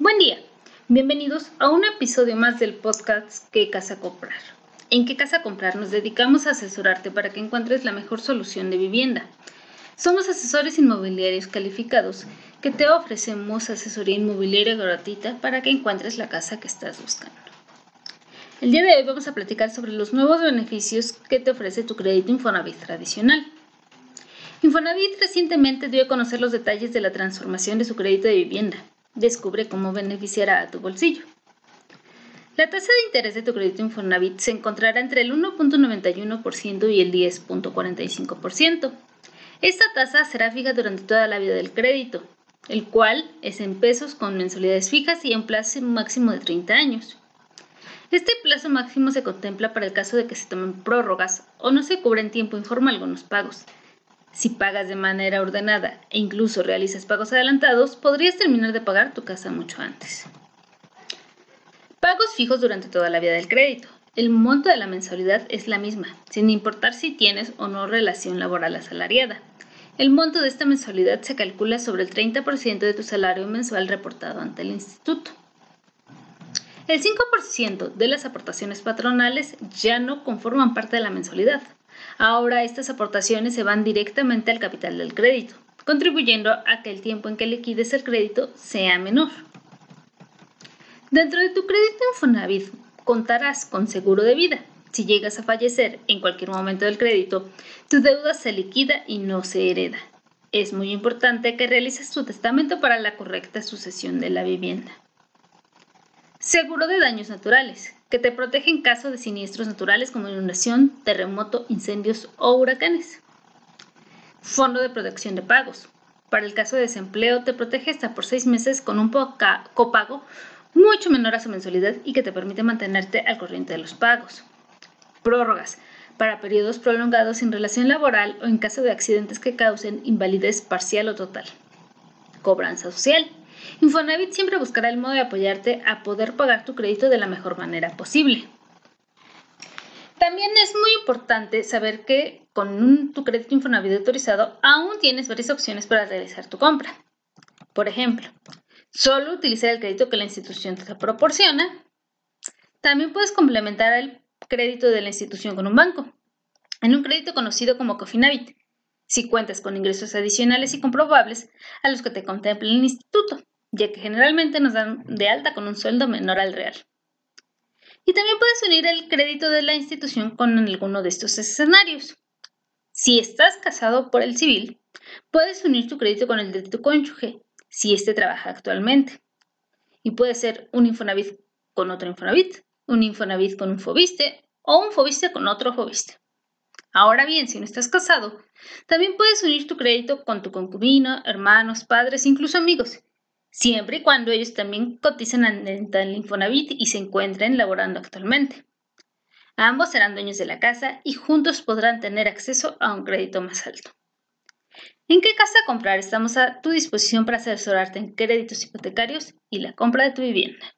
Buen día, bienvenidos a un episodio más del podcast ¿Qué casa comprar? En ¿Qué casa comprar? Nos dedicamos a asesorarte para que encuentres la mejor solución de vivienda. Somos asesores inmobiliarios calificados que te ofrecemos asesoría inmobiliaria gratuita para que encuentres la casa que estás buscando. El día de hoy vamos a platicar sobre los nuevos beneficios que te ofrece tu crédito Infonavit tradicional. Infonavit recientemente dio a conocer los detalles de la transformación de su crédito de vivienda Descubre cómo beneficiará a tu bolsillo. La tasa de interés de tu crédito Infonavit se encontrará entre el 1.91% y el 10.45%. Esta tasa será fija durante toda la vida del crédito, el cual es en pesos con mensualidades fijas y en plazo máximo de 30 años. Este plazo máximo se contempla para el caso de que se tomen prórrogas o no se cubra en tiempo informal algunos pagos, si pagas de manera ordenada e incluso realizas pagos adelantados, podrías terminar de pagar tu casa mucho antes. Pagos fijos durante toda la vida del crédito. El monto de la mensualidad es la misma, sin importar si tienes o no relación laboral asalariada. El monto de esta mensualidad se calcula sobre el 30% de tu salario mensual reportado ante el instituto. El 5% de las aportaciones patronales ya no conforman parte de la mensualidad. Ahora estas aportaciones se van directamente al capital del crédito, contribuyendo a que el tiempo en que liquides el crédito sea menor. Dentro de tu crédito Infonavit contarás con seguro de vida. Si llegas a fallecer en cualquier momento del crédito, tu deuda se liquida y no se hereda. Es muy importante que realices tu testamento para la correcta sucesión de la vivienda. Seguro de daños naturales, que te protege en caso de siniestros naturales como inundación, terremoto, incendios o huracanes. Fondo de protección de pagos. Para el caso de desempleo te protege hasta por seis meses con un copago mucho menor a su mensualidad y que te permite mantenerte al corriente de los pagos. Prórrogas. Para periodos prolongados sin relación laboral o en caso de accidentes que causen invalidez parcial o total. Cobranza social Infonavit siempre buscará el modo de apoyarte a poder pagar tu crédito de la mejor manera posible. También es muy importante saber que con tu crédito Infonavit autorizado aún tienes varias opciones para realizar tu compra. Por ejemplo, solo utilizar el crédito que la institución te proporciona. También puedes complementar el crédito de la institución con un banco, en un crédito conocido como Cofinavit, si cuentas con ingresos adicionales y comprobables a los que te contempla el instituto ya que generalmente nos dan de alta con un sueldo menor al real. Y también puedes unir el crédito de la institución con alguno de estos escenarios. Si estás casado por el civil, puedes unir tu crédito con el de tu cónyuge, si éste trabaja actualmente. Y puede ser un Infonavit con otro Infonavit, un Infonavit con un Fobiste o un Fobiste con otro Fobiste. Ahora bien, si no estás casado, también puedes unir tu crédito con tu concubino, hermanos, padres, incluso amigos, siempre y cuando ellos también cotizan en el Infonavit y se encuentren laborando actualmente. Ambos serán dueños de la casa y juntos podrán tener acceso a un crédito más alto. ¿En qué casa comprar? Estamos a tu disposición para asesorarte en créditos hipotecarios y la compra de tu vivienda.